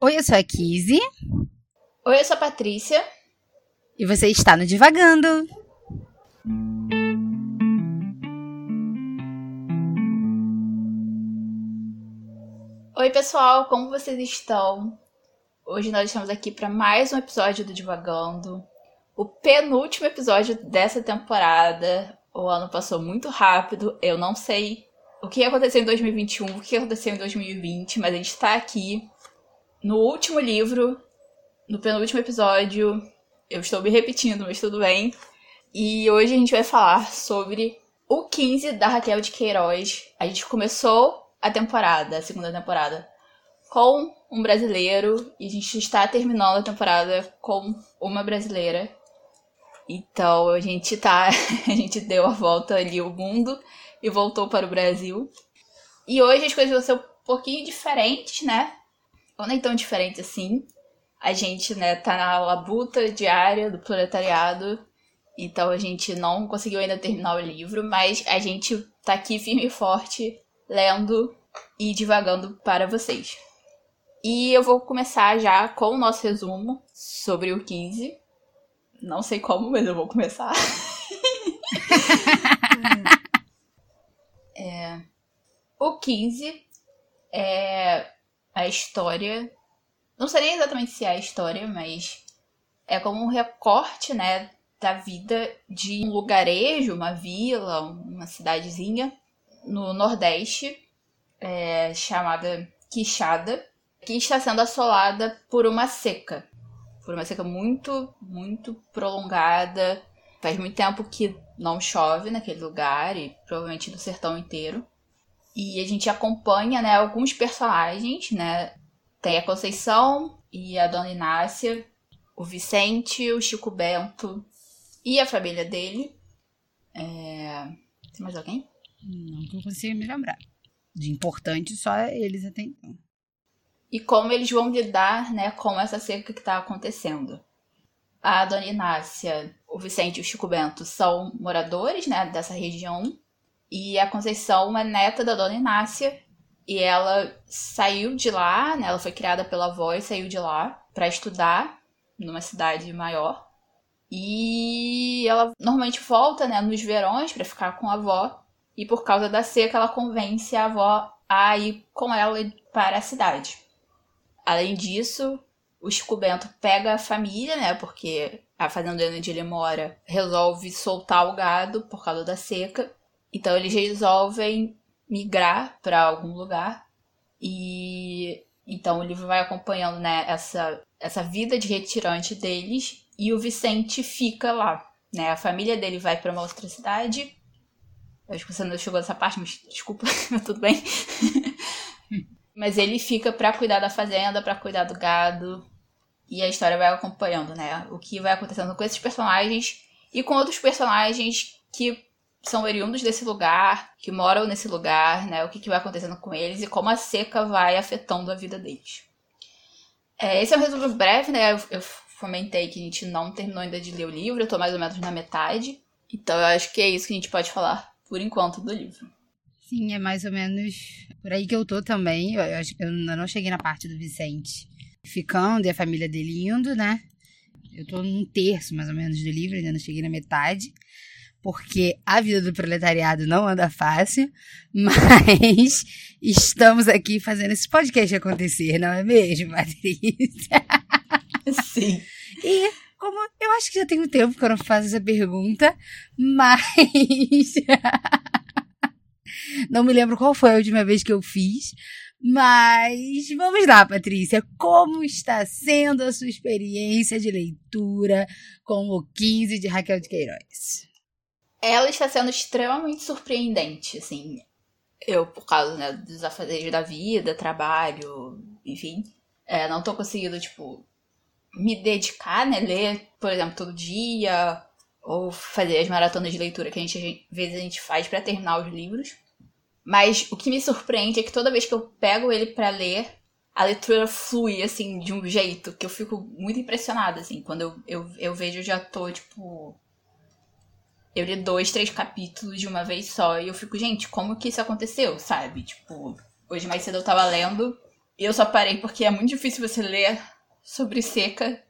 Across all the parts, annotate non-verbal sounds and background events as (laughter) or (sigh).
Oi, eu sou a Kizzy. Oi, eu sou a Patrícia. E você está no Divagando. Oi, pessoal, como vocês estão? Hoje nós estamos aqui para mais um episódio do Divagando. O penúltimo episódio dessa temporada. O ano passou muito rápido, eu não sei o que aconteceu em 2021, o que aconteceu em 2020, mas a gente está aqui no último livro, no penúltimo episódio. Eu estou me repetindo, mas tudo bem. E hoje a gente vai falar sobre o 15 da Raquel de Queiroz. A gente começou a temporada, a segunda temporada, com um brasileiro e a gente está terminando a temporada com uma brasileira. Então a gente tá, (laughs) a gente deu a volta ali ao mundo e voltou para o Brasil. E hoje as coisas vão ser um pouquinho diferentes, né? Ou nem tão diferentes assim. A gente, né, tá na labuta diária do proletariado. Então a gente não conseguiu ainda terminar o livro, mas a gente tá aqui firme e forte lendo e divagando para vocês. E eu vou começar já com o nosso resumo sobre o 15. Não sei como, mas eu vou começar. (laughs) é, o 15 é a história. Não sei exatamente se é a história, mas é como um recorte, né, da vida de um lugarejo, uma vila, uma cidadezinha no Nordeste, é, chamada Quixada, que está sendo assolada por uma seca. Por uma seca muito, muito prolongada. Faz muito tempo que não chove naquele lugar e provavelmente no sertão inteiro. E a gente acompanha, né, alguns personagens, né? Tem a Conceição e a Dona Inácia, o Vicente, o Chico Bento e a família dele. É... Tem mais alguém? Não que eu consiga me lembrar. De importante, só eles até então. E como eles vão lidar né, com essa seca que está acontecendo. A Dona Inácia, o Vicente e o Chico Bento são moradores né, dessa região. E a Conceição é neta da Dona Inácia. E ela saiu de lá, né, ela foi criada pela avó e saiu de lá para estudar numa cidade maior. E ela normalmente volta né, nos verões para ficar com a avó. E por causa da seca, ela convence a avó a ir com ela para a cidade. Além disso, o Chico Bento pega a família, né? Porque a fazenda onde ele mora resolve soltar o gado por causa da seca. Então eles resolvem migrar para algum lugar. E então o livro vai acompanhando, né, essa, essa vida de retirante deles e o Vicente fica lá, né? A família dele vai para uma outra cidade eu acho que você não chegou nessa parte, mas desculpa, (laughs) tudo bem. (laughs) mas ele fica para cuidar da fazenda, para cuidar do gado. E a história vai acompanhando, né? O que vai acontecendo com esses personagens e com outros personagens que são oriundos desse lugar, que moram nesse lugar, né? O que, que vai acontecendo com eles e como a seca vai afetando a vida deles. É, esse é um resumo breve, né? Eu, eu fomentei que a gente não terminou ainda de ler o livro, eu tô mais ou menos na metade. Então eu acho que é isso que a gente pode falar por enquanto, do livro. Sim, é mais ou menos por aí que eu tô também. Eu, eu, eu ainda não cheguei na parte do Vicente ficando e a família dele indo, né? Eu tô num terço, mais ou menos, do livro, ainda não cheguei na metade. Porque a vida do proletariado não anda fácil, (laughs) mas estamos aqui fazendo esse podcast acontecer, não é mesmo, Patrícia? Sim. E como eu acho que já tem um tempo que eu não faço essa pergunta, mas (laughs) não me lembro qual foi a última vez que eu fiz. Mas vamos lá, Patrícia. Como está sendo a sua experiência de leitura com o 15 de Raquel de Queiroz? Ela está sendo extremamente surpreendente, assim. Eu, por causa né, dos afazeres da vida, trabalho, enfim, é, não tô conseguindo, tipo, me dedicar, né? Ler, por exemplo, todo dia, ou fazer as maratonas de leitura que a gente, às vezes a gente faz para terminar os livros. Mas o que me surpreende é que toda vez que eu pego ele para ler, a leitura flui, assim, de um jeito que eu fico muito impressionada, assim. Quando eu, eu, eu vejo, eu já tô, tipo... Eu li dois, três capítulos de uma vez só e eu fico, gente, como que isso aconteceu, sabe? Tipo, hoje mais cedo eu tava lendo E eu só parei porque é muito difícil você ler sobre seca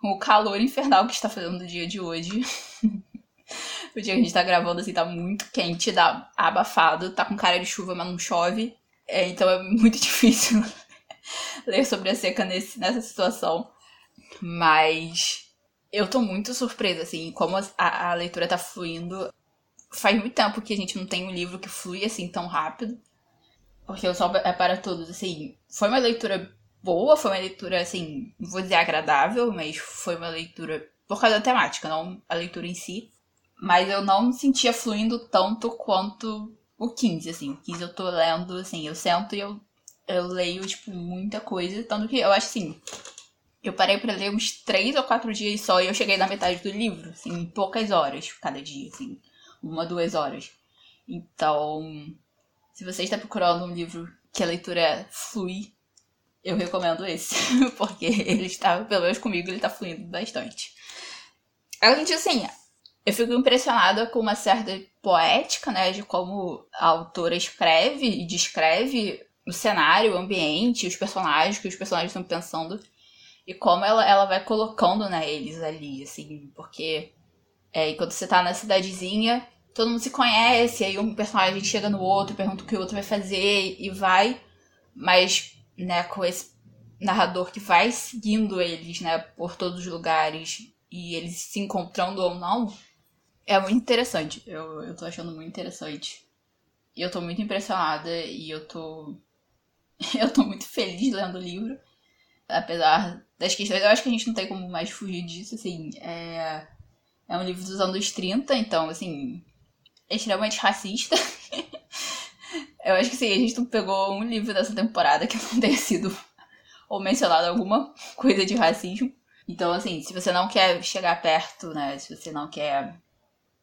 com o calor infernal que está fazendo no dia de hoje. (laughs) o dia que a gente tá gravando, assim, tá muito quente, dá abafado, tá com cara de chuva, mas não chove. É, então é muito (laughs) difícil ler sobre a seca nesse, nessa situação. Mas eu tô muito surpresa, assim, como a, a leitura tá fluindo. Faz muito tempo que a gente não tem um livro que flui assim tão rápido. Porque o Sol é para Todos, assim, foi uma leitura boa, foi uma leitura, assim, vou dizer agradável, mas foi uma leitura por causa da temática, não a leitura em si. Mas eu não sentia fluindo tanto quanto o 15, assim. O 15 eu tô lendo, assim, eu sento e eu, eu leio, tipo, muita coisa. Tanto que eu acho, assim, eu parei para ler uns três ou quatro dias só e eu cheguei na metade do livro, assim, em poucas horas cada dia, assim, uma, duas horas. Então, se você está procurando um livro que a leitura flui, eu recomendo esse, (laughs) porque ele está, pelo menos comigo, ele está fluindo bastante. Além disso, assim, eu fico impressionada com uma certa poética, né, de como a autora escreve e descreve o cenário, o ambiente, os personagens, que os personagens estão pensando, e como ela, ela vai colocando, né, eles ali, assim, porque é, enquanto você tá na cidadezinha, todo mundo se conhece, aí um personagem chega no outro, pergunta o que o outro vai fazer e vai, mas, né, com esse narrador que vai seguindo eles, né, por todos os lugares e eles se encontrando ou não, é muito interessante. Eu, eu tô achando muito interessante. E eu tô muito impressionada e eu tô. (laughs) eu tô muito feliz lendo o livro. Apesar das questões, eu acho que a gente não tem como mais fugir disso, assim. É, é um livro dos anos 30, então, assim, é extremamente racista. (laughs) eu acho que sim, a gente não pegou um livro dessa temporada que não tenha sido ou mencionado alguma coisa de racismo. Então, assim, se você não quer chegar perto, né? Se você não quer,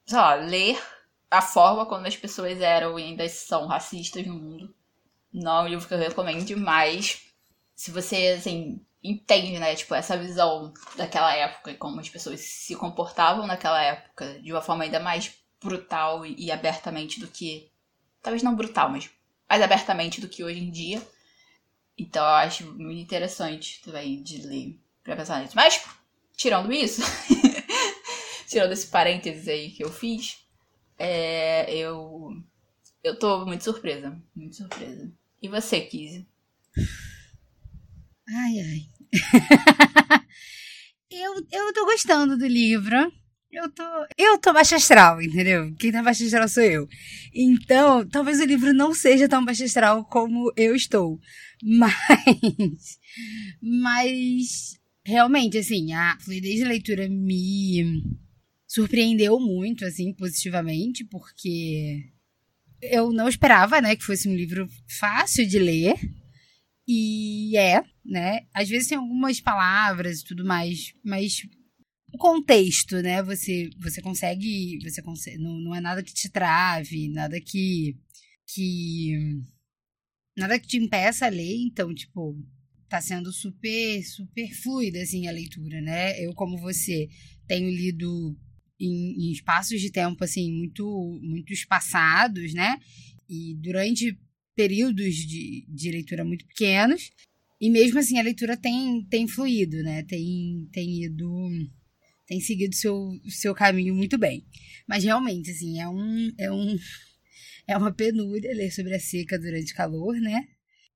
sei lá, ler a forma como as pessoas eram e ainda são racistas no mundo, não é um livro que eu recomendo, mas se você, assim, entende, né, tipo, essa visão daquela época e como as pessoas se comportavam naquela época de uma forma ainda mais brutal e, abertamente do que. Talvez não brutal, mas mais abertamente do que hoje em dia. Então eu acho muito interessante também de ler pra pensar nisso. Mas, tirando isso, (laughs) tirando esse parênteses aí que eu fiz, é, eu. Eu tô muito surpresa. Muito surpresa. E você, Kizzy? Ai, ai. (laughs) eu, eu tô gostando do livro eu tô. Eu tô baixa astral, entendeu? Quem tá baixa astral sou eu. Então, talvez o livro não seja tão baixa astral como eu estou. (laughs) Mas. Mas. Realmente, assim, a fluidez de leitura me surpreendeu muito, assim, positivamente, porque eu não esperava, né, que fosse um livro fácil de ler. E é, né? Às vezes tem algumas palavras e tudo mais, mas o contexto, né? Você, você consegue. Você consegue. Não, não é nada que te trave, nada que. que. Nada que te impeça a ler, então, tipo, tá sendo super, super fluida, assim, a leitura, né? Eu, como você, tenho lido em, em espaços de tempo, assim, muito, muito espaçados, né? E durante períodos de, de leitura muito pequenos. E mesmo assim, a leitura tem, tem fluído, né? Tem, tem ido tem seguido seu seu caminho muito bem. Mas realmente, assim, é um é um (laughs) é uma penúria ler sobre a seca durante calor, né?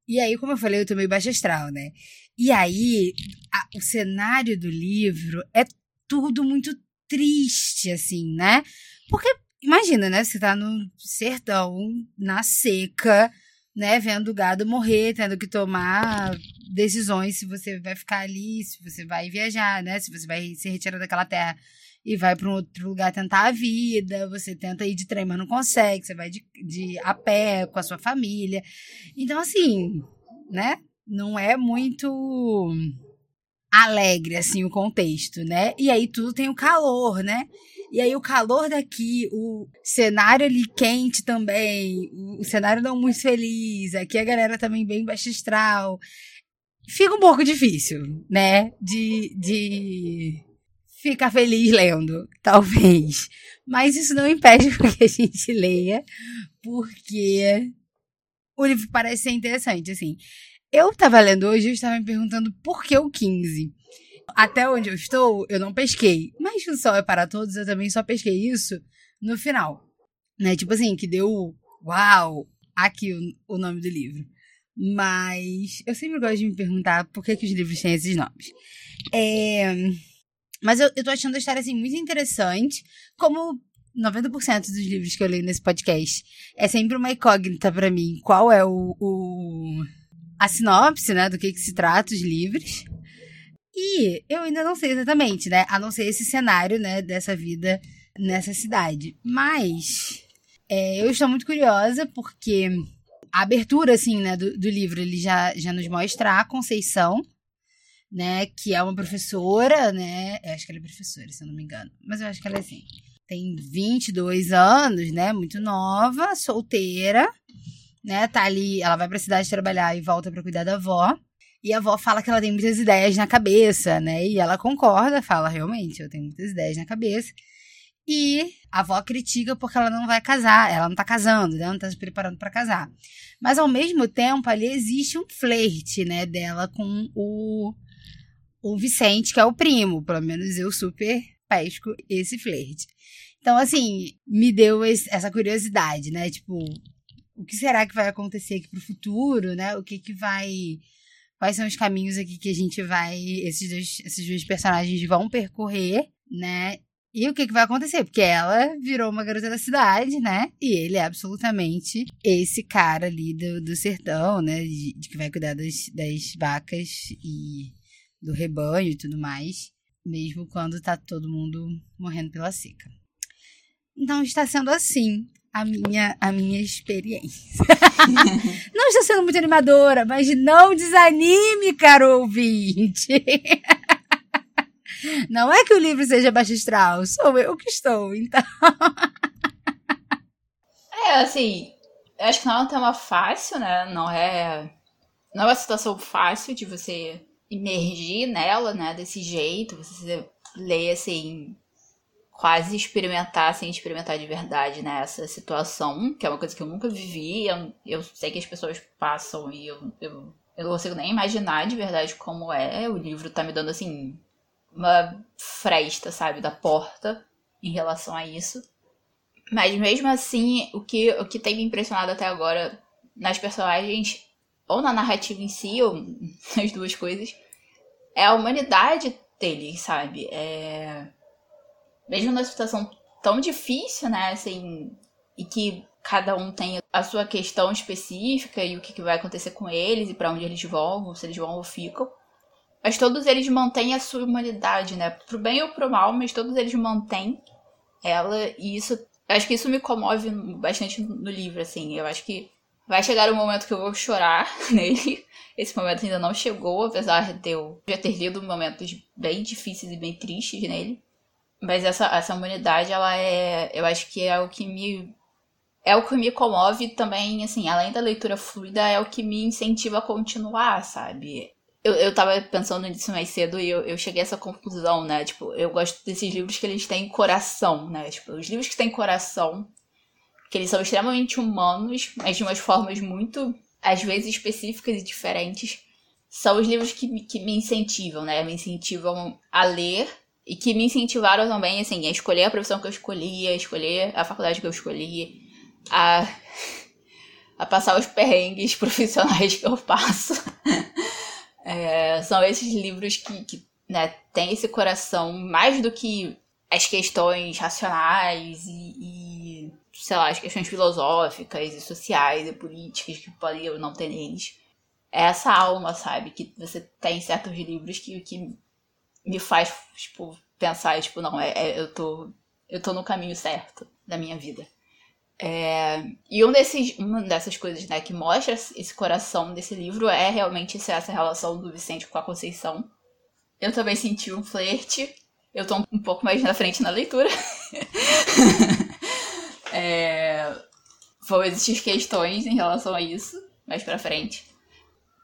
E aí, como eu falei, eu tô meio baixo astral, né? E aí, a, o cenário do livro é tudo muito triste, assim, né? Porque, imagina, né? Você tá no sertão, na seca, né, vendo o gado morrer, tendo que tomar decisões se você vai ficar ali, se você vai viajar, né, se você vai se retirar daquela terra e vai para um outro lugar tentar a vida, você tenta ir de trem, mas não consegue, você vai de, de a pé com a sua família. Então, assim, né, não é muito alegre, assim, o contexto, né? E aí tudo tem o calor, né? E aí o calor daqui, o cenário ali quente também, o cenário não muito feliz, aqui a galera também bem baixa astral. Fica um pouco difícil, né? De, de ficar feliz lendo, (laughs) talvez. Mas isso não impede (laughs) que a gente leia, porque o livro parece ser interessante, assim. Eu tava lendo hoje e estava me perguntando por que o 15. Até onde eu estou, eu não pesquei. Mas o sol é para todos, eu também só pesquei isso no final. Né? Tipo assim, que deu uau, aqui o, o nome do livro. Mas eu sempre gosto de me perguntar por que, que os livros têm esses nomes. É... Mas eu, eu tô achando a história assim muito interessante. Como 90% dos livros que eu leio nesse podcast é sempre uma incógnita para mim. Qual é o, o, a sinopse, né, do que, que se trata os livros. E eu ainda não sei exatamente, né, a não ser esse cenário, né, dessa vida nessa cidade. Mas é, eu estou muito curiosa porque a abertura, assim, né, do, do livro, ele já, já nos mostra a Conceição, né, que é uma professora, né, eu acho que ela é professora, se eu não me engano, mas eu acho que ela é assim, tem 22 anos, né, muito nova, solteira, né, tá ali, ela vai pra cidade trabalhar e volta para cuidar da avó, e a avó fala que ela tem muitas ideias na cabeça, né, e ela concorda, fala, realmente, eu tenho muitas ideias na cabeça, e a avó critica porque ela não vai casar, ela não tá casando, né? Não tá se preparando para casar. Mas ao mesmo tempo, ali existe um flerte, né, dela com o, o Vicente, que é o primo. Pelo menos eu super pesco esse flerte. Então, assim, me deu esse, essa curiosidade, né? Tipo, o que será que vai acontecer aqui pro futuro, né? O que que vai. Quais são os caminhos aqui que a gente vai. Esses dois, esses dois personagens vão percorrer, né? E o que, que vai acontecer? Porque ela virou uma garota da cidade, né? E ele é absolutamente esse cara ali do, do sertão, né? De, de que vai cuidar das, das vacas e do rebanho e tudo mais. Mesmo quando tá todo mundo morrendo pela seca. Então está sendo assim a minha, a minha experiência. (laughs) não está sendo muito animadora, mas não desanime, caro ouvinte. (laughs) Não é que o livro seja baixo astral, sou eu que estou, então. (laughs) É, assim, acho que não é um tema fácil, né? Não é. Não é uma situação fácil de você imergir nela, né? Desse jeito, você ler assim, quase experimentar sem experimentar de verdade, né? Essa situação, que é uma coisa que eu nunca vivi. Eu, eu sei que as pessoas passam e eu, eu, eu não consigo nem imaginar de verdade como é. O livro tá me dando assim uma fresta, sabe, da porta em relação a isso. Mas mesmo assim, o que, o que tem me impressionado até agora nas personagens, ou na narrativa em si, ou (laughs) nas duas coisas, é a humanidade deles, sabe? É... Mesmo numa situação tão difícil, né, assim, e que cada um tem a sua questão específica e o que, que vai acontecer com eles e para onde eles vão, se eles vão ou ficam. Mas todos eles mantêm a sua humanidade, né? Pro bem ou pro mal, mas todos eles mantêm ela. E isso. Acho que isso me comove bastante no livro, assim. Eu acho que vai chegar um momento que eu vou chorar (laughs) nele. Esse momento ainda não chegou, apesar de eu já ter lido momentos bem difíceis e bem tristes nele. Mas essa, essa humanidade, ela é. Eu acho que é o que me. É o que me comove também, assim, além da leitura fluida, é o que me incentiva a continuar, sabe? Eu, eu tava pensando nisso mais cedo e eu, eu cheguei a essa conclusão, né? Tipo, eu gosto desses livros que eles têm coração, né? Tipo, os livros que têm coração, que eles são extremamente humanos, mas de umas formas muito, às vezes, específicas e diferentes, são os livros que, que me incentivam, né? Me incentivam a ler e que me incentivaram também, assim, a escolher a profissão que eu escolhi, a escolher a faculdade que eu escolhi, a, (laughs) a passar os perrengues (laughs) profissionais que eu passo. É, são esses livros que, que né, têm esse coração mais do que as questões racionais e, e, sei lá, as questões filosóficas e sociais e políticas que podem ou não ter neles. É essa alma, sabe? Que você tem certos livros que, que me faz, tipo, pensar, tipo, não, é, é, eu, tô, eu tô no caminho certo da minha vida. É, e um desses, uma dessas coisas né, que mostra esse coração desse livro é realmente essa relação do Vicente com a Conceição. Eu também senti um flerte. Eu tô um pouco mais na frente na leitura. (laughs) é, vão existir questões em relação a isso mais pra frente.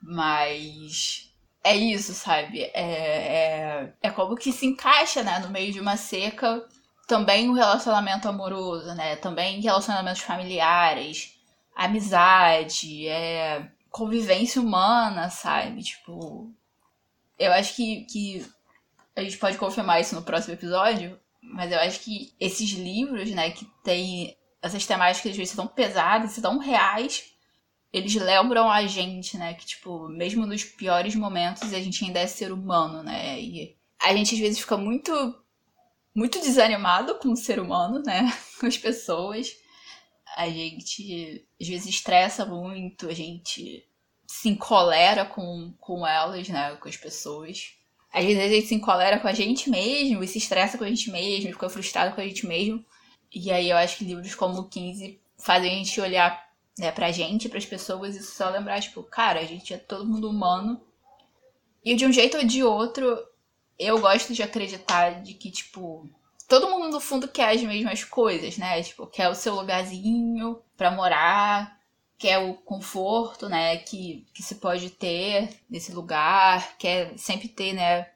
Mas é isso, sabe? É, é, é como que se encaixa né, no meio de uma seca também o relacionamento amoroso, né? Também relacionamentos familiares, amizade, é, convivência humana, sabe? Tipo, eu acho que, que a gente pode confirmar isso no próximo episódio, mas eu acho que esses livros, né, que tem essas temáticas às vezes tão pesadas tão reais, eles lembram a gente, né, que tipo, mesmo nos piores momentos a gente ainda é ser humano, né? E a gente às vezes fica muito muito desanimado com o ser humano, né, (laughs) com as pessoas. A gente às vezes estressa muito, a gente se encolera com, com elas, né, com as pessoas. Às vezes a gente se encolera com a gente mesmo e se estressa com a gente mesmo, fica frustrado com a gente mesmo. E aí eu acho que livros como o 15 fazem a gente olhar né, pra gente, pras pessoas, e só lembrar, tipo, cara, a gente é todo mundo humano. E de um jeito ou de outro, eu gosto de acreditar de que, tipo, todo mundo no fundo quer as mesmas coisas, né? Tipo, quer o seu lugarzinho pra morar, quer o conforto, né, que, que se pode ter nesse lugar, quer sempre ter, né,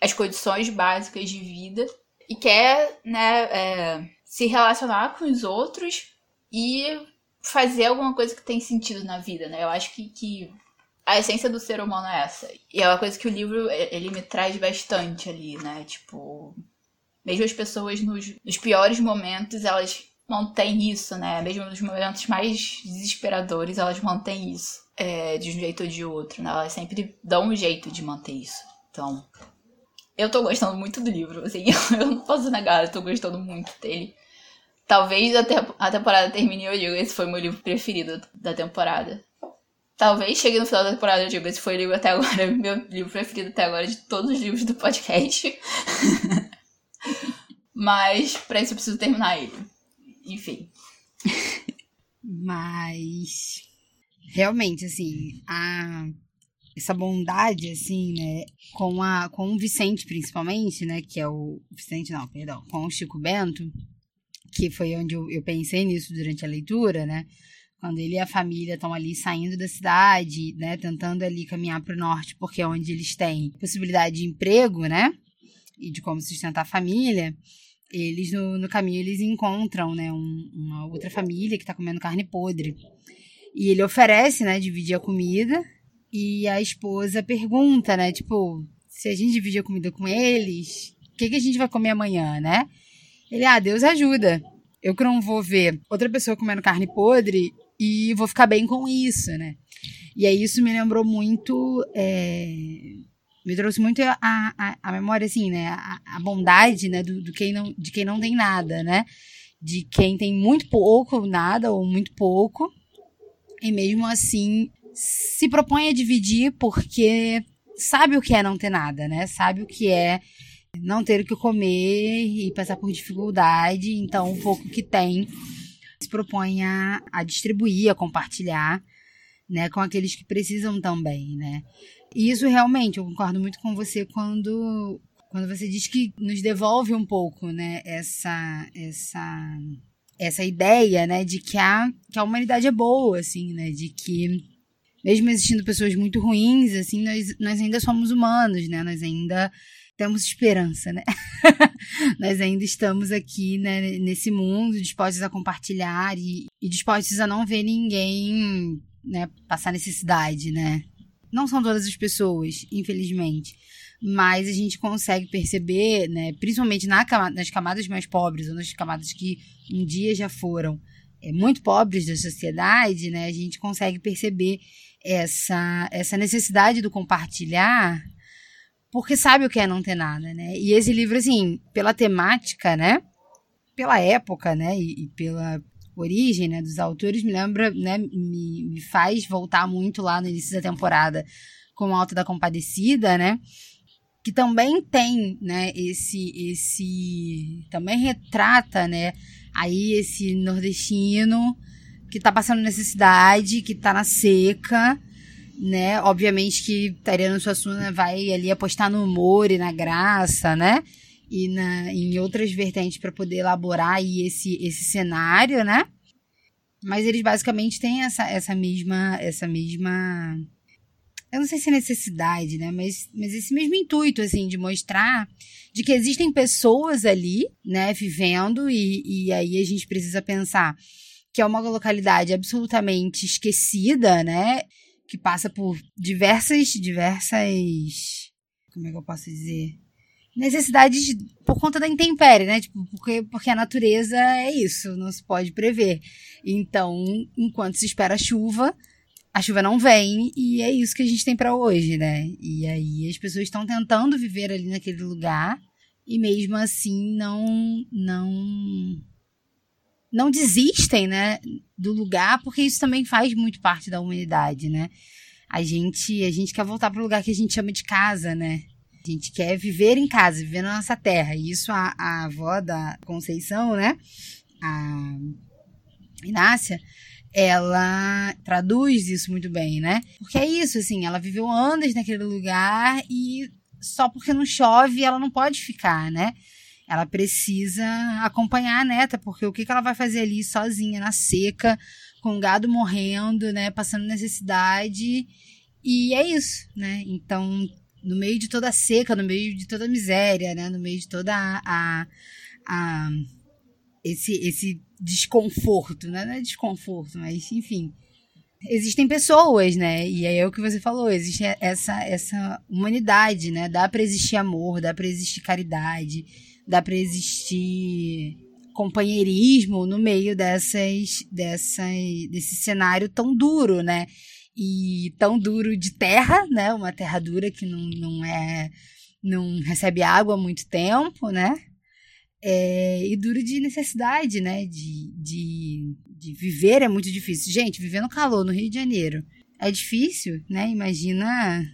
as condições básicas de vida e quer, né, é, se relacionar com os outros e fazer alguma coisa que tem sentido na vida, né? Eu acho que, que a essência do ser humano é essa. E é uma coisa que o livro, ele me traz bastante ali, né? Tipo, mesmo as pessoas nos, nos piores momentos, elas mantém isso, né? Mesmo nos momentos mais desesperadores, elas mantêm isso. É, de um jeito ou de outro, né? Elas sempre dão um jeito de manter isso. Então, eu tô gostando muito do livro, assim, (laughs) eu não posso negar, eu tô gostando muito dele. Talvez a, a temporada termine e eu digo, esse foi meu livro preferido da temporada. Talvez chegue no final da temporada e eu digo, esse foi o livro até agora, (laughs) meu livro preferido até agora de todos os livros do podcast. (laughs) Mas pra isso eu preciso terminar ele enfim. Mas realmente, assim, a essa bondade, assim, né, com, a, com o Vicente, principalmente, né, que é o... Vicente não, perdão, com o Chico Bento, que foi onde eu pensei nisso durante a leitura, né, quando ele e a família estão ali saindo da cidade, né, tentando ali caminhar para o norte, porque é onde eles têm possibilidade de emprego, né, e de como sustentar a família, eles no, no caminho eles encontram, né, um, uma outra família que está comendo carne podre. E ele oferece, né, dividir a comida. E a esposa pergunta, né, tipo, se a gente dividir a comida com eles, o que, que a gente vai comer amanhã, né? Ele, ah, Deus ajuda. Eu que não vou ver outra pessoa comendo carne podre e vou ficar bem com isso, né? E aí isso me lembrou muito é, me trouxe muito a, a, a memória, assim, né? A, a bondade, né? Do, do, quem não, de quem não tem nada, né? De quem tem muito pouco, nada ou muito pouco. E mesmo assim se propõe a dividir porque sabe o que é não ter nada, né? Sabe o que é não ter o que comer e passar por dificuldade. Então, o pouco que tem se propõe a, a distribuir, a compartilhar, né? Com aqueles que precisam também, né? E isso realmente, eu concordo muito com você quando, quando você diz que nos devolve um pouco, né, essa, essa, essa ideia, né, de que a, que a humanidade é boa, assim, né, de que mesmo existindo pessoas muito ruins, assim, nós, nós ainda somos humanos, né, nós ainda temos esperança, né? (laughs) nós ainda estamos aqui, né, nesse mundo, dispostos a compartilhar e, e dispostos a não ver ninguém, né, passar necessidade, né? Não são todas as pessoas, infelizmente. Mas a gente consegue perceber, né, principalmente na, nas camadas mais pobres, ou nas camadas que um dia já foram é, muito pobres da sociedade, né, a gente consegue perceber essa, essa necessidade do compartilhar, porque sabe o que é não ter nada, né? E esse livro, assim, pela temática, né? Pela época, né? E, e pela, origem né, dos autores me lembra, né, me, me faz voltar muito lá no início da temporada com o Alto da Compadecida, né? Que também tem, né, esse, esse, também retrata, né, aí esse nordestino que tá passando necessidade, que tá na seca, né? Obviamente que Tariano Suassuna vai ali apostar no humor e na graça, né? e na, em outras vertentes para poder elaborar aí esse, esse cenário, né? Mas eles basicamente têm essa, essa mesma essa mesma eu não sei se é necessidade, né? Mas, mas esse mesmo intuito, assim, de mostrar de que existem pessoas ali, né, vivendo, e, e aí a gente precisa pensar que é uma localidade absolutamente esquecida, né? Que passa por diversas, diversas, como é que eu posso dizer? Necessidades por conta da intempérie, né? Tipo, porque, porque a natureza é isso, não se pode prever. Então, enquanto se espera a chuva, a chuva não vem e é isso que a gente tem para hoje, né? E aí as pessoas estão tentando viver ali naquele lugar e mesmo assim não não não desistem, né, do lugar, porque isso também faz muito parte da humanidade, né? A gente a gente quer voltar para o lugar que a gente chama de casa, né? A gente quer viver em casa, viver na nossa terra. E isso a, a avó da Conceição, né? A Inácia, ela traduz isso muito bem, né? Porque é isso, assim, ela viveu anos naquele lugar e só porque não chove ela não pode ficar, né? Ela precisa acompanhar a neta, porque o que, que ela vai fazer ali sozinha, na seca, com o gado morrendo, né? Passando necessidade. E é isso, né? Então, no meio de toda a seca, no meio de toda a miséria, né? No meio de toda a, a, a esse, esse desconforto, né? Não é desconforto, mas enfim. Existem pessoas, né? E é o que você falou, existe essa, essa humanidade, né? Dá para existir amor, dá para existir caridade, dá para existir companheirismo no meio dessas, dessas, desse cenário tão duro, né? E tão duro de terra, né? Uma terra dura que não, não é não recebe água há muito tempo, né? É, e duro de necessidade, né? De, de, de viver é muito difícil. Gente, viver no calor no Rio de Janeiro é difícil, né? Imagina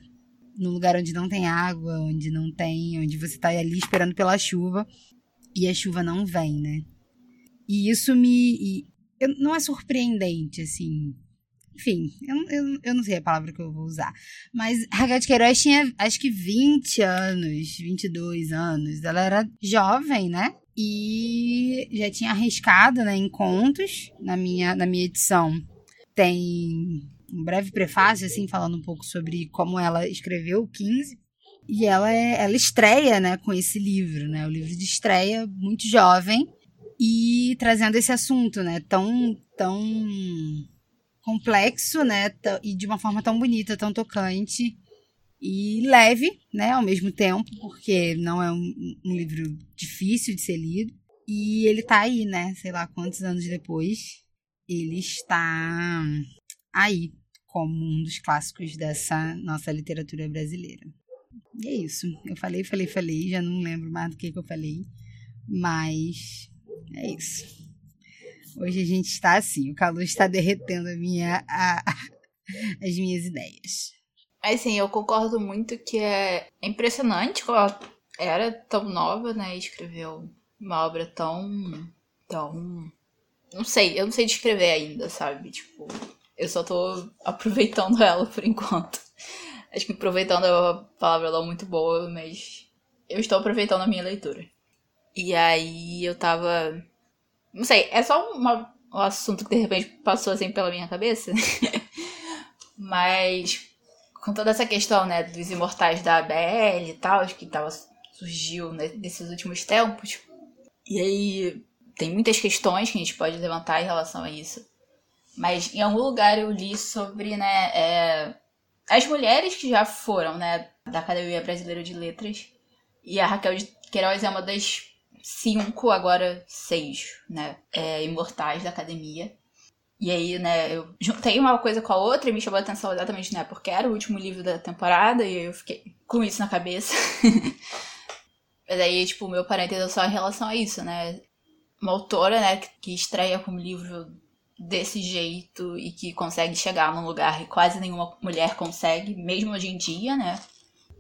num lugar onde não tem água, onde não tem, onde você tá ali esperando pela chuva e a chuva não vem, né? E isso me. E, eu, não é surpreendente, assim. Enfim, eu, eu, eu não sei a palavra que eu vou usar. Mas Raquel de Queiroz tinha, acho que 20 anos, 22 anos. Ela era jovem, né? E já tinha arriscado né, em contos na minha, na minha edição. Tem um breve prefácio, assim, falando um pouco sobre como ela escreveu o 15. E ela, é, ela estreia, né, com esse livro, né? O livro de estreia, muito jovem. E trazendo esse assunto, né, tão, tão complexo, né? E de uma forma tão bonita, tão tocante e leve, né? Ao mesmo tempo, porque não é um, um livro difícil de ser lido. E ele tá aí, né? Sei lá quantos anos depois. Ele está aí como um dos clássicos dessa nossa literatura brasileira. E é isso. Eu falei, falei, falei, já não lembro mais do que, que eu falei. Mas é isso. Hoje a gente está assim, o calor está derretendo a minha, a, (laughs) as minhas ideias. Assim, eu concordo muito que é impressionante como ela era tão nova, né? Escreveu uma obra tão. tão. Não sei, eu não sei descrever ainda, sabe? Tipo, eu só tô aproveitando ela por enquanto. Acho que aproveitando é uma palavra lá muito boa, mas eu estou aproveitando a minha leitura. E aí eu tava não sei, é só uma, um assunto que de repente passou assim pela minha cabeça. (laughs) Mas com toda essa questão, né, dos imortais da ABL e tal, que tava, surgiu né, nesses últimos tempos. E aí tem muitas questões que a gente pode levantar em relação a isso. Mas em algum lugar eu li sobre, né, é, as mulheres que já foram, né, da Academia Brasileira de Letras. E a Raquel de Queiroz é uma das cinco, agora seis, né? É, imortais da academia. E aí, né, eu juntei uma coisa com a outra e me chamou a atenção exatamente, né, porque era o último livro da temporada e eu fiquei com isso na cabeça. (laughs) Mas aí, tipo, o meu parênteses só em relação a isso, né? Uma autora, né, que estreia com um livro desse jeito e que consegue chegar num lugar que quase nenhuma mulher consegue, mesmo hoje em dia, né?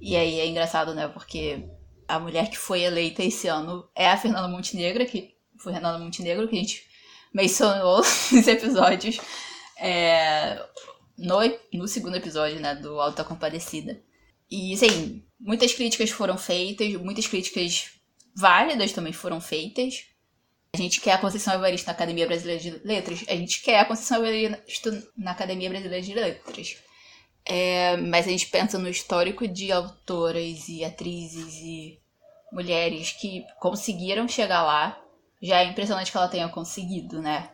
E aí é engraçado, né, porque a mulher que foi eleita esse ano é a Fernanda Montenegro, que foi Fernanda Montenegro, que a gente mencionou (laughs) nos episódios. É, no, no segundo episódio, né, do Alta Compadecida. E, assim, muitas críticas foram feitas, muitas críticas válidas também foram feitas. A gente quer a Conceição Evaristo na Academia Brasileira de Letras, a gente quer a Conceição Evaristo na Academia Brasileira de Letras. É, mas a gente pensa no histórico de autoras e atrizes e mulheres que conseguiram chegar lá. Já é impressionante que ela tenha conseguido, né?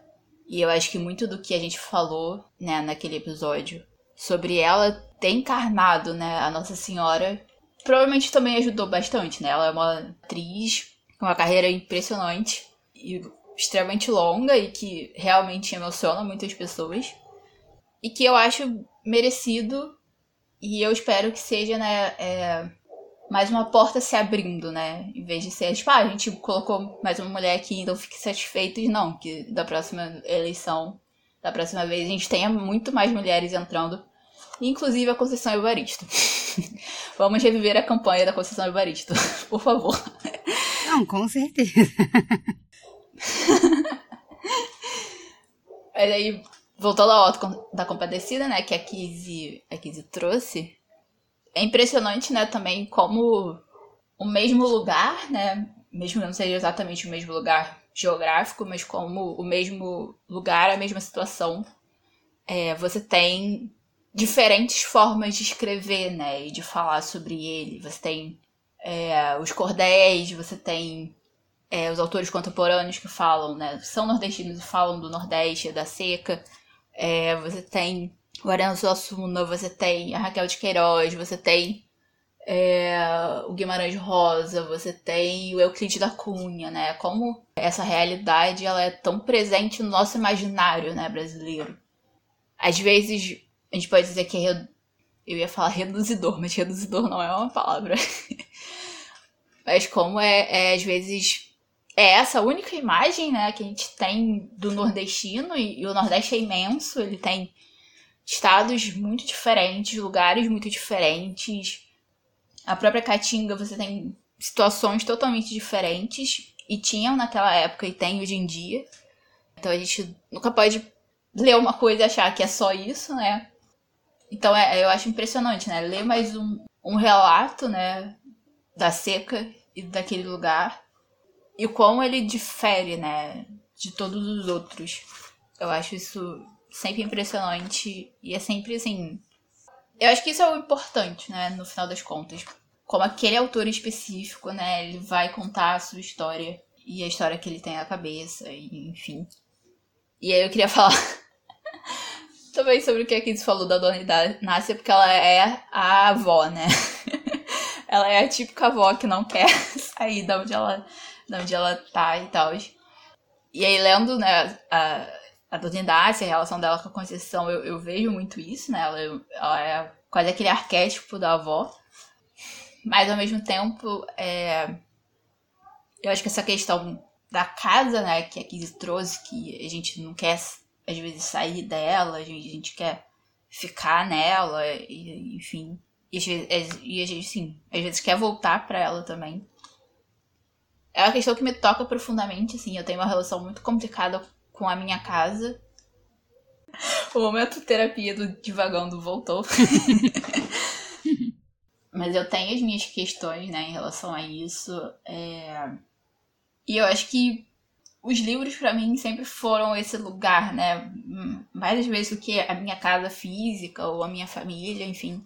E eu acho que muito do que a gente falou, né, naquele episódio, sobre ela ter encarnado, né, a Nossa Senhora, provavelmente também ajudou bastante, né? Ela é uma atriz com uma carreira impressionante e extremamente longa e que realmente emociona muitas pessoas. E que eu acho merecido e eu espero que seja, né, é, mais uma porta se abrindo, né? Em vez de ser, tipo, ah, a gente colocou mais uma mulher aqui, então fique satisfeito. E não, que da próxima eleição, da próxima vez, a gente tenha muito mais mulheres entrando, inclusive a Conceição Evaristo. (laughs) Vamos reviver a campanha da Conceição Evaristo, (laughs) por favor. Não, com certeza. (laughs) (laughs) Mas aí, voltando ao Auto da Compadecida, né, que a Kizzy, a Kizzy trouxe, é impressionante, né, também como o mesmo lugar, né, mesmo que não seja exatamente o mesmo lugar geográfico, mas como o mesmo lugar, a mesma situação, é, você tem diferentes formas de escrever, né, e de falar sobre ele. Você tem é, os cordéis, você tem é, os autores contemporâneos que falam, né, são nordestinos e falam do Nordeste, da seca. É, você tem o Ariano Suassuna, você tem a Raquel de Queiroz, você tem é, o Guimarães Rosa, você tem o Euclides da Cunha, né? Como essa realidade ela é tão presente no nosso imaginário, né, brasileiro. Às vezes a gente pode dizer que é, eu ia falar reduzidor, mas reduzidor não é uma palavra. (laughs) mas como é, é, às vezes é essa única imagem, né, que a gente tem do nordestino e, e o Nordeste é imenso, ele tem estados muito diferentes, lugares muito diferentes. A própria Caatinga você tem situações totalmente diferentes e tinham naquela época e tem hoje em dia. Então a gente nunca pode ler uma coisa e achar que é só isso, né? Então é, eu acho impressionante, né? Ler mais um, um relato, né, da seca e daquele lugar e como ele difere, né, de todos os outros. Eu acho isso sempre impressionante e é sempre assim. Eu acho que isso é o importante, né, no final das contas. Como aquele autor específico, né, ele vai contar a sua história e a história que ele tem na cabeça, e, enfim. E aí eu queria (laughs) falar também sobre o que a Kids falou da Dona Inácia, porque ela é a avó, né? (laughs) ela é a típica avó que não quer (laughs) sair da onde ela, da onde ela tá e tal. E aí, lendo, né, a, a Dona Inácia, a relação dela com a Conceição, eu, eu vejo muito isso, né? Ela, ela, é quase aquele arquétipo da avó. Mas, ao mesmo tempo, é... eu acho que essa questão da casa, né, que a Kizzy trouxe, que a gente não quer, às vezes, sair dela, a gente, a gente quer ficar nela, e, enfim. E, e a gente, sim, às vezes quer voltar para ela também. É uma questão que me toca profundamente, assim. Eu tenho uma relação muito complicada com a minha casa. O momento terapia do divagando voltou. (laughs) Mas eu tenho as minhas questões, né, em relação a isso. É... E eu acho que os livros para mim sempre foram esse lugar, né? Mais vezes do que a minha casa física ou a minha família, enfim.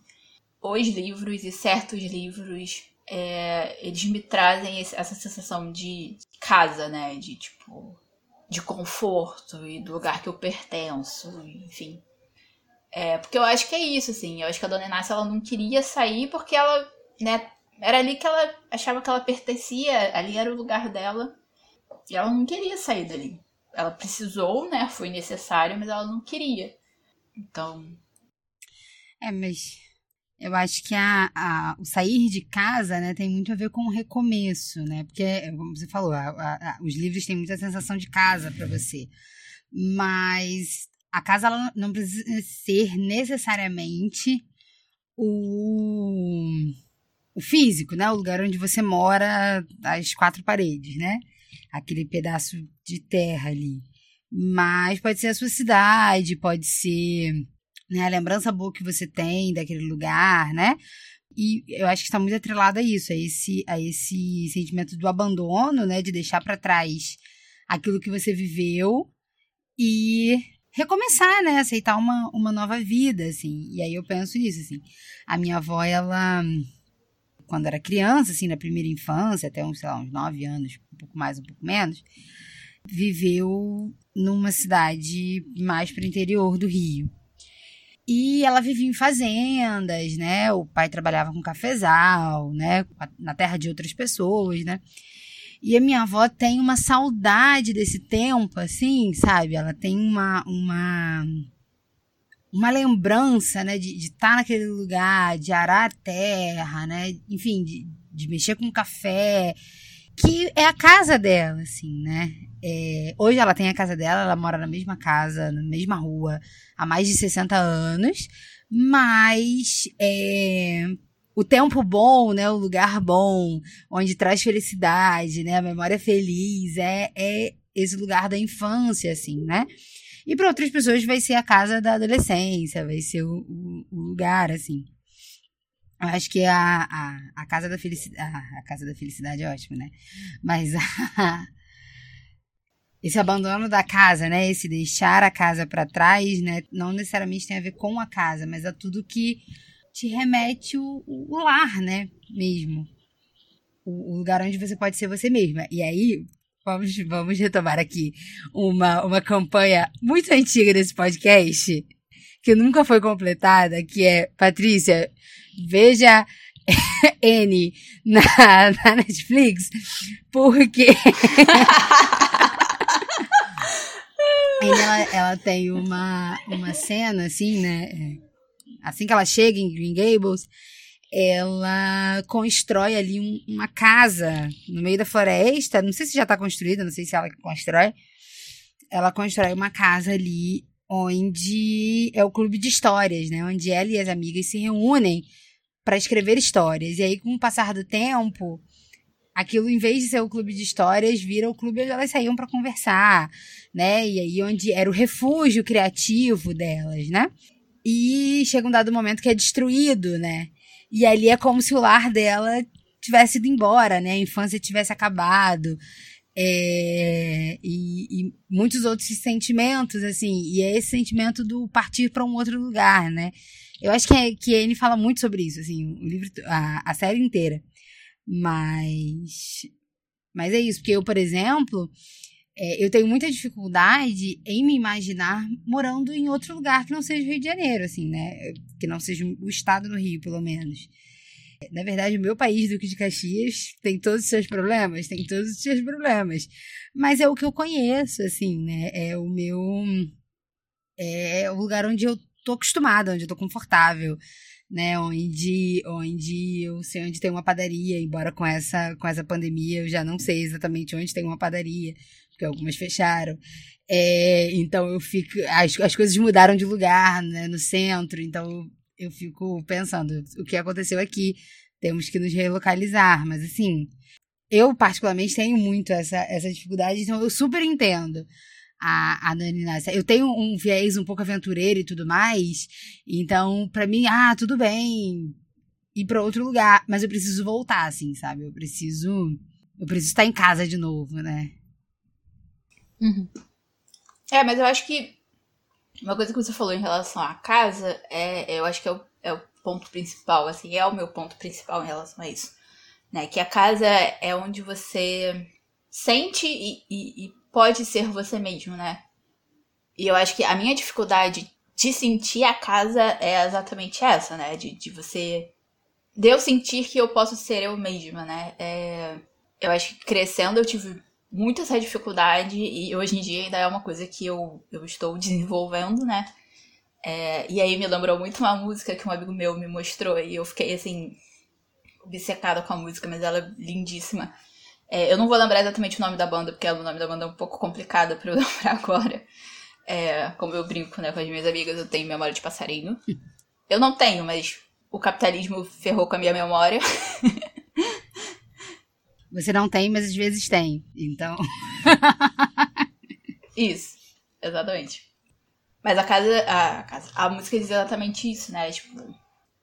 Os livros e certos livros, é... eles me trazem essa sensação de casa, né? De tipo, de conforto e do lugar que eu pertenço, enfim. É, porque eu acho que é isso, assim. Eu acho que a Dona Inácia ela não queria sair porque ela, né, era ali que ela achava que ela pertencia, ali era o lugar dela. E ela não queria sair dali. Ela precisou, né, foi necessário, mas ela não queria. Então. É, mas eu acho que a, a, o sair de casa, né, tem muito a ver com o recomeço, né? Porque, como você falou, a, os livros têm muita sensação de casa para você. Mas a casa ela não precisa ser necessariamente o, o físico, né? O lugar onde você mora, as quatro paredes, né? Aquele pedaço de terra ali. Mas pode ser a sua cidade, pode ser né? A lembrança boa que você tem daquele lugar, né? E eu acho que está muito atrelado a isso, a esse, a esse sentimento do abandono, né? De deixar para trás aquilo que você viveu e recomeçar, né? Aceitar uma, uma nova vida, assim. E aí eu penso nisso, assim. A minha avó, ela, quando era criança, assim, na primeira infância, até uns, sei lá, uns nove anos, um pouco mais, um pouco menos, viveu numa cidade mais para o interior do Rio. E ela vivia em fazendas, né? O pai trabalhava com cafezal, né? Na terra de outras pessoas, né? E a minha avó tem uma saudade desse tempo, assim, sabe? Ela tem uma, uma, uma lembrança, né? De estar tá naquele lugar, de arar a terra, né? Enfim, de, de mexer com café, que é a casa dela, assim, né? É, hoje ela tem a casa dela, ela mora na mesma casa, na mesma rua, há mais de 60 anos, mas é, o tempo bom, né, o lugar bom, onde traz felicidade, né, a memória feliz, é, é esse lugar da infância, assim, né? E para outras pessoas vai ser a casa da adolescência, vai ser o, o, o lugar, assim. Eu acho que a, a, a casa da felicidade. A, a casa da felicidade é ótimo, né? Mas a, esse abandono da casa, né? Esse deixar a casa para trás, né? Não necessariamente tem a ver com a casa, mas é tudo que te remete o, o lar, né? Mesmo. O, o, lugar onde você pode ser você mesma. E aí, vamos, vamos retomar aqui uma, uma campanha muito antiga desse podcast, que nunca foi completada, que é, Patrícia, veja (laughs) N na, na Netflix, porque (laughs) ela, ela tem uma, uma cena, assim, né? É, assim que ela chega em Green Gables, ela constrói ali um, uma casa no meio da floresta. Não sei se já está construída, não sei se ela constrói. Ela constrói uma casa ali onde é o clube de histórias, né? Onde ela e as amigas se reúnem para escrever histórias. E aí, com o passar do tempo, aquilo, em vez de ser o clube de histórias, vira o clube onde elas saíam para conversar, né? E aí, onde era o refúgio criativo delas, né? E chega um dado momento que é destruído, né? E ali é como se o lar dela tivesse ido embora, né? A infância tivesse acabado. É, e, e, muitos outros sentimentos, assim, e é esse sentimento do partir para um outro lugar, né? Eu acho que, é, que ele fala muito sobre isso, assim, o livro, a, a série inteira. Mas, mas é isso, porque eu, por exemplo, é, eu tenho muita dificuldade em me imaginar morando em outro lugar que não seja o Rio de Janeiro, assim, né? Que não seja o estado do Rio, pelo menos. Na verdade, o meu país, Duque de Caxias, tem todos os seus problemas, tem todos os seus problemas. Mas é o que eu conheço, assim, né? É o meu. É o lugar onde eu tô acostumada, onde eu tô confortável, né? Onde, onde eu sei onde tem uma padaria, embora com essa, com essa pandemia eu já não sei exatamente onde tem uma padaria, porque algumas fecharam. É, então eu fico. As, as coisas mudaram de lugar, né? No centro, então eu fico pensando, o que aconteceu aqui? Temos que nos relocalizar, mas assim, eu particularmente tenho muito essa, essa dificuldade, então eu super entendo a, a Dani Nassi. Eu tenho um viés um pouco aventureiro e tudo mais, então para mim, ah, tudo bem ir para outro lugar, mas eu preciso voltar, assim, sabe? Eu preciso, eu preciso estar em casa de novo, né? Uhum. É, mas eu acho que uma coisa que você falou em relação à casa, é, eu acho que é o, é o ponto principal, assim, é o meu ponto principal em relação a isso. Né? Que a casa é onde você sente e, e, e pode ser você mesmo, né? E eu acho que a minha dificuldade de sentir a casa é exatamente essa, né? De, de você. De eu sentir que eu posso ser eu mesma, né? É, eu acho que crescendo eu tive muito essa dificuldade e hoje em dia ainda é uma coisa que eu, eu estou (laughs) desenvolvendo, né? É, e aí me lembrou muito uma música que um amigo meu me mostrou e eu fiquei assim, obcecada com a música, mas ela é lindíssima. É, eu não vou lembrar exatamente o nome da banda, porque o nome da banda é um pouco complicado para eu (laughs) lembrar agora. É, como eu brinco né, com as minhas amigas, eu tenho memória de passarinho. Eu não tenho, mas o capitalismo ferrou com a minha memória. (laughs) Você não tem, mas às vezes tem. Então. (laughs) isso, exatamente. Mas a casa, a casa. A música diz exatamente isso, né? Tipo,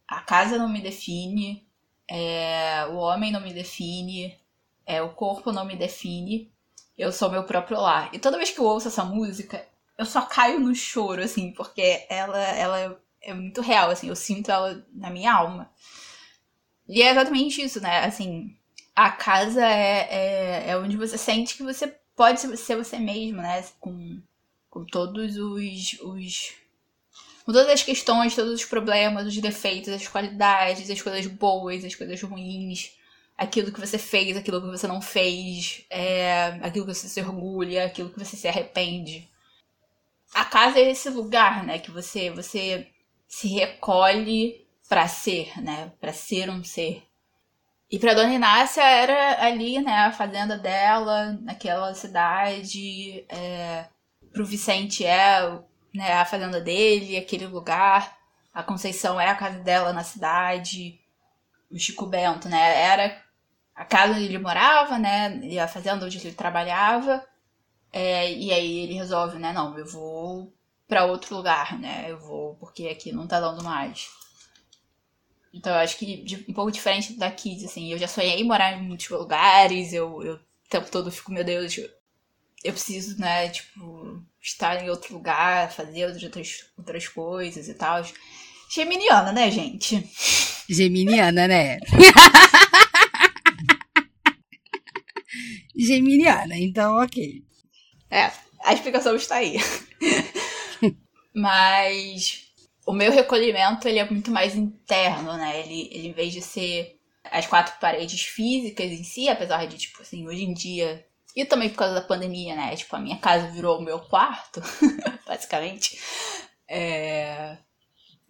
a casa não me define, é, o homem não me define, é, o corpo não me define, eu sou meu próprio lar. E toda vez que eu ouço essa música, eu só caio no choro, assim, porque ela, ela é muito real, assim, eu sinto ela na minha alma. E é exatamente isso, né? Assim, a casa é, é, é onde você sente que você pode ser você mesmo, né? Com, com todos os, os, com todas as questões, todos os problemas, os defeitos, as qualidades, as coisas boas, as coisas ruins, aquilo que você fez, aquilo que você não fez, é, aquilo que você se orgulha, aquilo que você se arrepende. A casa é esse lugar, né, que você você se recolhe para ser, né, para ser um ser. E para Dona Inácia era ali, né, a fazenda dela, naquela cidade. É, pro Vicente é né, a fazenda dele, aquele lugar. A Conceição é a casa dela na cidade. O Chico Bento, né, era a casa onde ele morava, né, e a fazenda onde ele trabalhava. É, e aí ele resolve, né, não, eu vou para outro lugar, né, eu vou porque aqui não tá dando mais. Então eu acho que um pouco diferente da Kids, assim, eu já sonhei em morar em muitos lugares, eu, eu o tempo todo fico, meu Deus, eu preciso, né, tipo, estar em outro lugar, fazer outras, outras coisas e tal. Geminiana, né, gente? (laughs) Geminiana, né? (laughs) Geminiana, então ok. É, a explicação está aí. Mas o meu recolhimento ele é muito mais interno, né? Ele, ele em vez de ser as quatro paredes físicas em si, apesar de, tipo assim, hoje em dia e também por causa da pandemia, né? Tipo, a minha casa virou o meu quarto, (laughs) basicamente. É...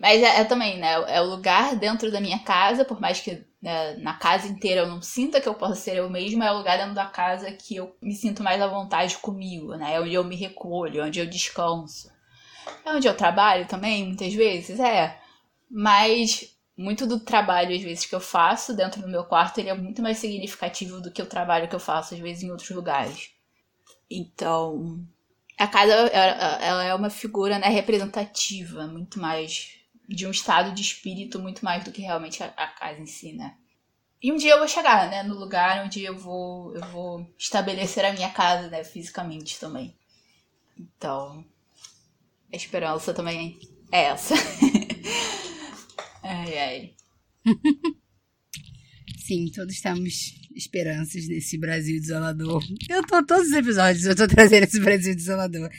Mas é, é, também, né? É o lugar dentro da minha casa, por mais que né, na casa inteira eu não sinta que eu possa ser eu mesma, é o lugar dentro da casa que eu me sinto mais à vontade comigo, né? É onde eu me recolho, onde eu descanso. É onde eu trabalho também, muitas vezes, é. Mas muito do trabalho, às vezes, que eu faço dentro do meu quarto, ele é muito mais significativo do que o trabalho que eu faço, às vezes, em outros lugares. Então, a casa, ela é uma figura né, representativa, muito mais de um estado de espírito, muito mais do que realmente a, a casa em si, né? E um dia eu vou chegar, né, no lugar onde eu vou, eu vou estabelecer a minha casa, né, fisicamente também. Então, a esperança também é essa. (laughs) Ai, ai. Sim, todos temos esperanças nesse Brasil desolador. Eu tô, todos os episódios eu tô (laughs) trazendo esse Brasil desolador.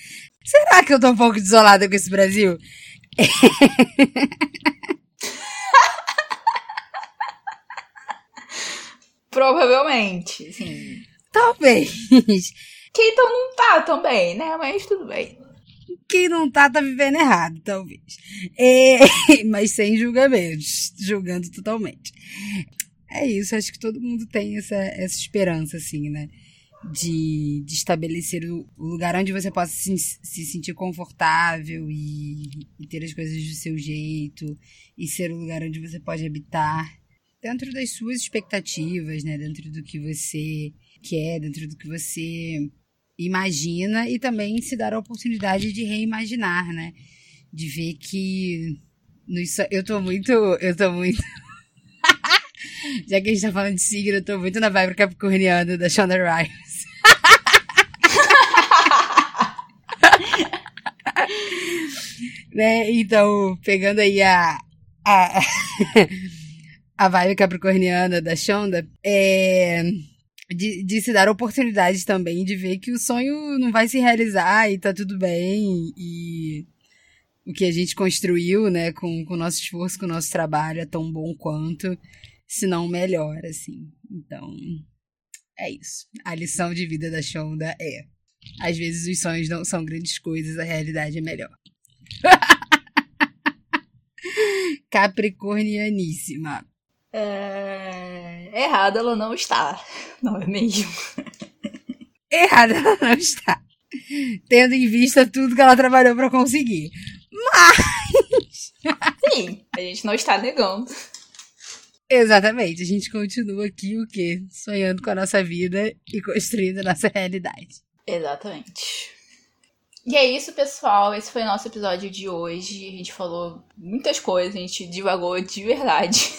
Será que eu tô um pouco desolada com esse Brasil? (laughs) Provavelmente, sim. Talvez. Quem então não tá também, né? Mas tudo bem. Quem não tá, tá vivendo errado, talvez. É, (laughs) mas sem julgamentos, julgando totalmente. É isso, acho que todo mundo tem essa, essa esperança, assim, né? De, de estabelecer o, lugar onde você possa se, se sentir confortável e, e ter as coisas do seu jeito, e ser o lugar onde você pode habitar dentro das suas expectativas, né? Dentro do que você quer, dentro do que você imagina e também se dar a oportunidade de reimaginar, né? De ver que nos, eu tô muito, eu tô muito (laughs) Já que a gente tá falando de signo, eu tô muito na vibe capricorniana da Shonda Rhimes. Né? Então, pegando aí a, a, (laughs) a vibe capricorniana da Shonda, é de, de se dar oportunidade também de ver que o sonho não vai se realizar e tá tudo bem e o que a gente construiu, né, com, com o nosso esforço, com o nosso trabalho é tão bom quanto, se não melhor, assim. Então, é isso. A lição de vida da Shonda é: às vezes os sonhos não são grandes coisas, a realidade é melhor. (laughs) Capricornianíssima. É... Errada ela não está. Não é mesmo? (laughs) Errada ela não está. Tendo em vista tudo que ela trabalhou para conseguir. Mas. (laughs) Sim, a gente não está negando. Exatamente, a gente continua aqui o quê? Sonhando com a nossa vida e construindo a nossa realidade. Exatamente. E é isso, pessoal. Esse foi o nosso episódio de hoje. A gente falou muitas coisas, a gente divagou de verdade.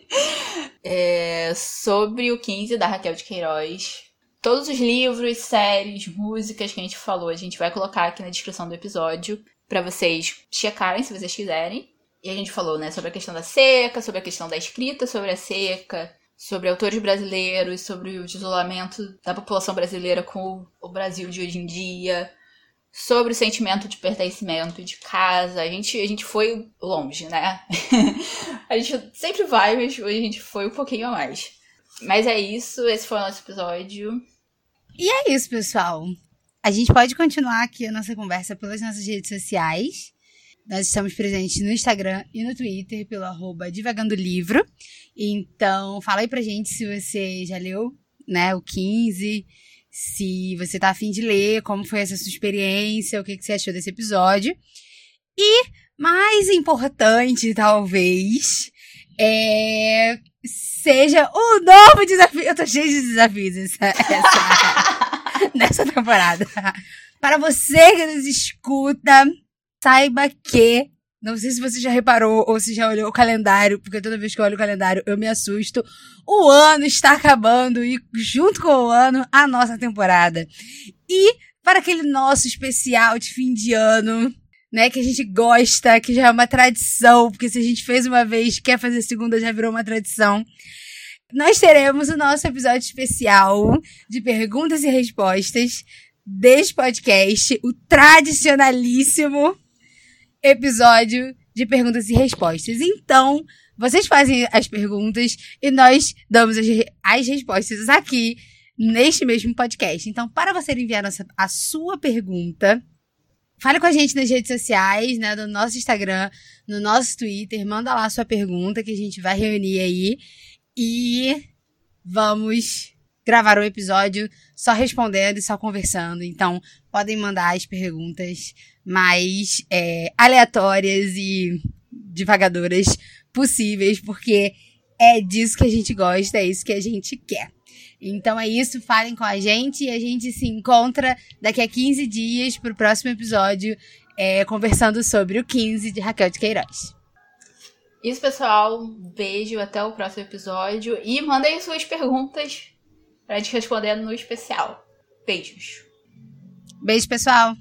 (laughs) é, sobre o 15 da Raquel de Queiroz. Todos os livros, séries, músicas que a gente falou, a gente vai colocar aqui na descrição do episódio para vocês checarem se vocês quiserem. E a gente falou, né, sobre a questão da seca, sobre a questão da escrita sobre a seca, sobre autores brasileiros, sobre o isolamento da população brasileira com o Brasil de hoje em dia, sobre o sentimento de pertencimento de casa. A gente, a gente foi longe, né? (laughs) a gente sempre vai, mas hoje a gente foi um pouquinho a mais. Mas é isso, esse foi o nosso episódio. E é isso, pessoal. A gente pode continuar aqui a nossa conversa pelas nossas redes sociais. Nós estamos presentes no Instagram e no Twitter pelo arroba Divagando Livro. Então, fala aí pra gente se você já leu, né, o 15, se você tá afim de ler, como foi essa sua experiência, o que, que você achou desse episódio. E, mais importante, talvez, é seja o novo desafio. Eu tô cheio de desafios essa, essa, (laughs) nessa temporada. Para você que nos escuta, saiba que. Não sei se você já reparou ou se já olhou o calendário, porque toda vez que eu olho o calendário eu me assusto. O ano está acabando e, junto com o ano, a nossa temporada. E para aquele nosso especial de fim de ano, né, que a gente gosta, que já é uma tradição, porque se a gente fez uma vez, quer fazer segunda, já virou uma tradição. Nós teremos o nosso episódio especial de perguntas e respostas deste podcast, o tradicionalíssimo episódio de perguntas e respostas. Então, vocês fazem as perguntas e nós damos as, as respostas aqui neste mesmo podcast. Então, para você enviar a, a sua pergunta, Fale com a gente nas redes sociais, né? No nosso Instagram, no nosso Twitter. Manda lá a sua pergunta que a gente vai reunir aí. E vamos gravar um episódio só respondendo e só conversando. Então, podem mandar as perguntas mais é, aleatórias e divagadoras possíveis, porque é disso que a gente gosta, é isso que a gente quer. Então é isso, falem com a gente e a gente se encontra daqui a 15 dias para o próximo episódio, é, conversando sobre o 15 de Raquel de Queiroz. Isso, pessoal. Beijo, até o próximo episódio. E mandem suas perguntas para a gente responder no especial. Beijos. Beijo, pessoal.